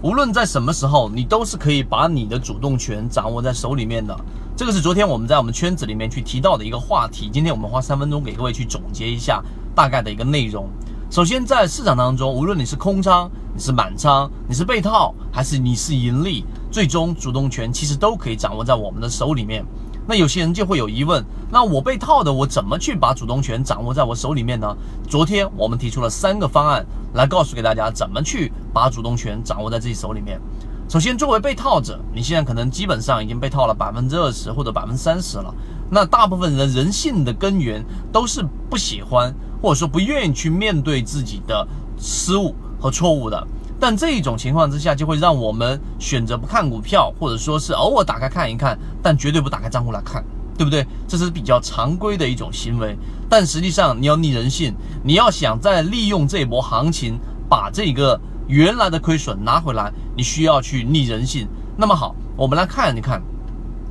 无论在什么时候，你都是可以把你的主动权掌握在手里面的。这个是昨天我们在我们圈子里面去提到的一个话题。今天我们花三分钟给各位去总结一下大概的一个内容。首先，在市场当中，无论你是空仓、你是满仓、你是被套，还是你是盈利，最终主动权其实都可以掌握在我们的手里面。那有些人就会有疑问，那我被套的，我怎么去把主动权掌握在我手里面呢？昨天我们提出了三个方案来告诉给大家怎么去把主动权掌握在自己手里面。首先，作为被套者，你现在可能基本上已经被套了百分之二十或者百分之三十了。那大部分人人性的根源都是不喜欢或者说不愿意去面对自己的失误和错误的。但这一种情况之下，就会让我们选择不看股票，或者说是偶尔打开看一看，但绝对不打开账户来看，对不对？这是比较常规的一种行为。但实际上，你要逆人性，你要想再利用这一波行情把这个原来的亏损拿回来，你需要去逆人性。那么好，我们来看一看，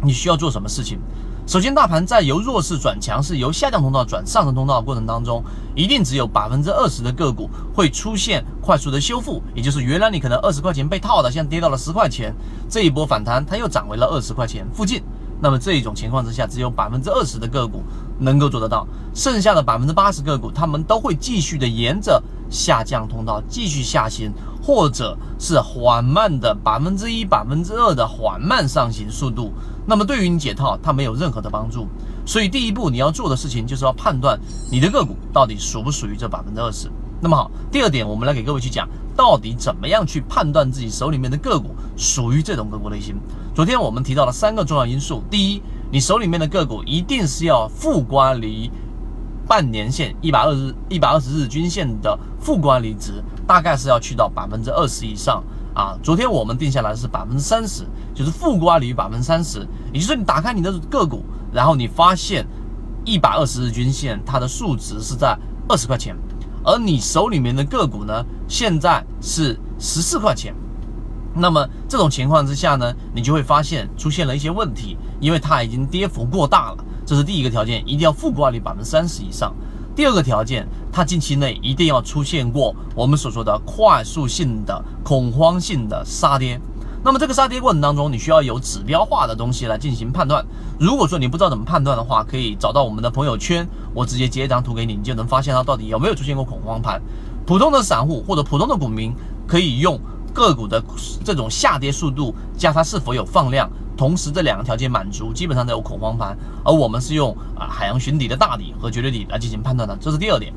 你需要做什么事情。首先，大盘在由弱势转强势、由下降通道转上升通道的过程当中，一定只有百分之二十的个股会出现快速的修复，也就是原来你可能二十块钱被套的，现在跌到了十块钱，这一波反弹它又涨回了二十块钱附近。那么这一种情况之下，只有百分之二十的个股能够做得到，剩下的百分之八十个股，他们都会继续的沿着下降通道继续下行，或者是缓慢的百分之一、百分之二的缓慢上行速度。那么对于你解套，它没有任何的帮助。所以第一步你要做的事情，就是要判断你的个股到底属不属于这百分之二十。那么好，第二点，我们来给各位去讲，到底怎么样去判断自己手里面的个股属于这种个股类型。昨天我们提到了三个重要因素，第一，你手里面的个股一定是要负乖离半年线一百二十一百二十日均线的负乖离值，大概是要去到百分之二十以上。啊，昨天我们定下来是百分之三十，就是负刮离百分之三十，也就是说你打开你的个股，然后你发现一百二十日均线它的数值是在二十块钱，而你手里面的个股呢现在是十四块钱，那么这种情况之下呢，你就会发现出现了一些问题，因为它已经跌幅过大了，这是第一个条件，一定要负挂率百分之三十以上。第二个条件，它近期内一定要出现过我们所说的快速性的恐慌性的杀跌。那么这个杀跌过程当中，你需要有指标化的东西来进行判断。如果说你不知道怎么判断的话，可以找到我们的朋友圈，我直接截一张图给你，你就能发现它到底有没有出现过恐慌盘。普通的散户或者普通的股民可以用个股的这种下跌速度加它是否有放量。同时，这两个条件满足，基本上都有恐慌盘。而我们是用啊海洋寻底的大底和绝对底来进行判断的，这是第二点。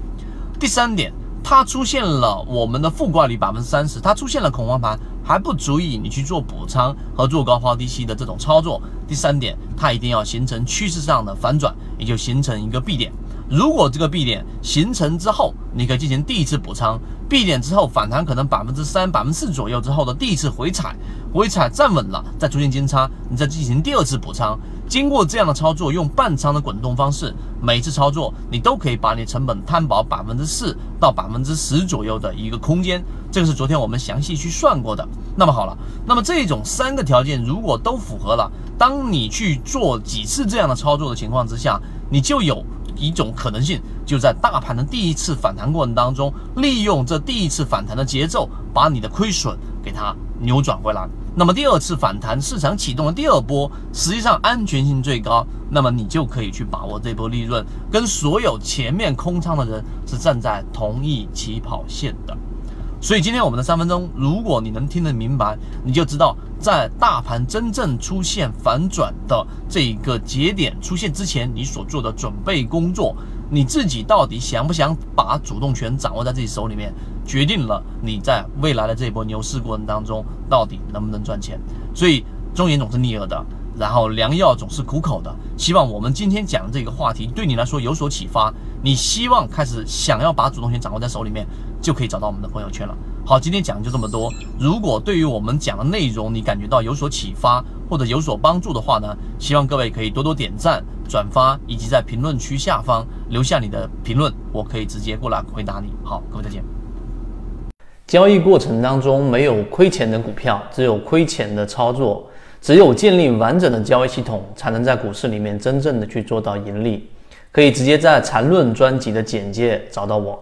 第三点，它出现了我们的负挂率百分之三十，它出现了恐慌盘，还不足以你去做补仓和做高抛低吸的这种操作。第三点，它一定要形成趋势上的反转，也就形成一个 B 点。如果这个 B 点形成之后，你可以进行第一次补仓。B 点之后反弹可能百分之三、百分之四左右之后的第一次回踩，回踩站稳了，再出现金叉，你再进行第二次补仓。经过这样的操作，用半仓的滚动方式，每次操作你都可以把你成本摊薄百分之四到百分之十左右的一个空间。这个是昨天我们详细去算过的。那么好了，那么这种三个条件如果都符合了，当你去做几次这样的操作的情况之下，你就有。一种可能性，就在大盘的第一次反弹过程当中，利用这第一次反弹的节奏，把你的亏损给它扭转回来。那么第二次反弹，市场启动的第二波，实际上安全性最高，那么你就可以去把握这波利润，跟所有前面空仓的人是站在同一起跑线的。所以今天我们的三分钟，如果你能听得明白，你就知道在大盘真正出现反转的这一个节点出现之前，你所做的准备工作，你自己到底想不想把主动权掌握在自己手里面，决定了你在未来的这波牛市过程当中到底能不能赚钱。所以忠言总是逆耳的。然后良药总是苦口的，希望我们今天讲的这个话题对你来说有所启发。你希望开始想要把主动权掌握在手里面，就可以找到我们的朋友圈了。好，今天讲就这么多。如果对于我们讲的内容你感觉到有所启发或者有所帮助的话呢，希望各位可以多多点赞、转发，以及在评论区下方留下你的评论，我可以直接过来回答你。好，各位再见。交易过程当中没有亏钱的股票，只有亏钱的操作。只有建立完整的交易系统，才能在股市里面真正的去做到盈利。可以直接在缠论专辑的简介找到我。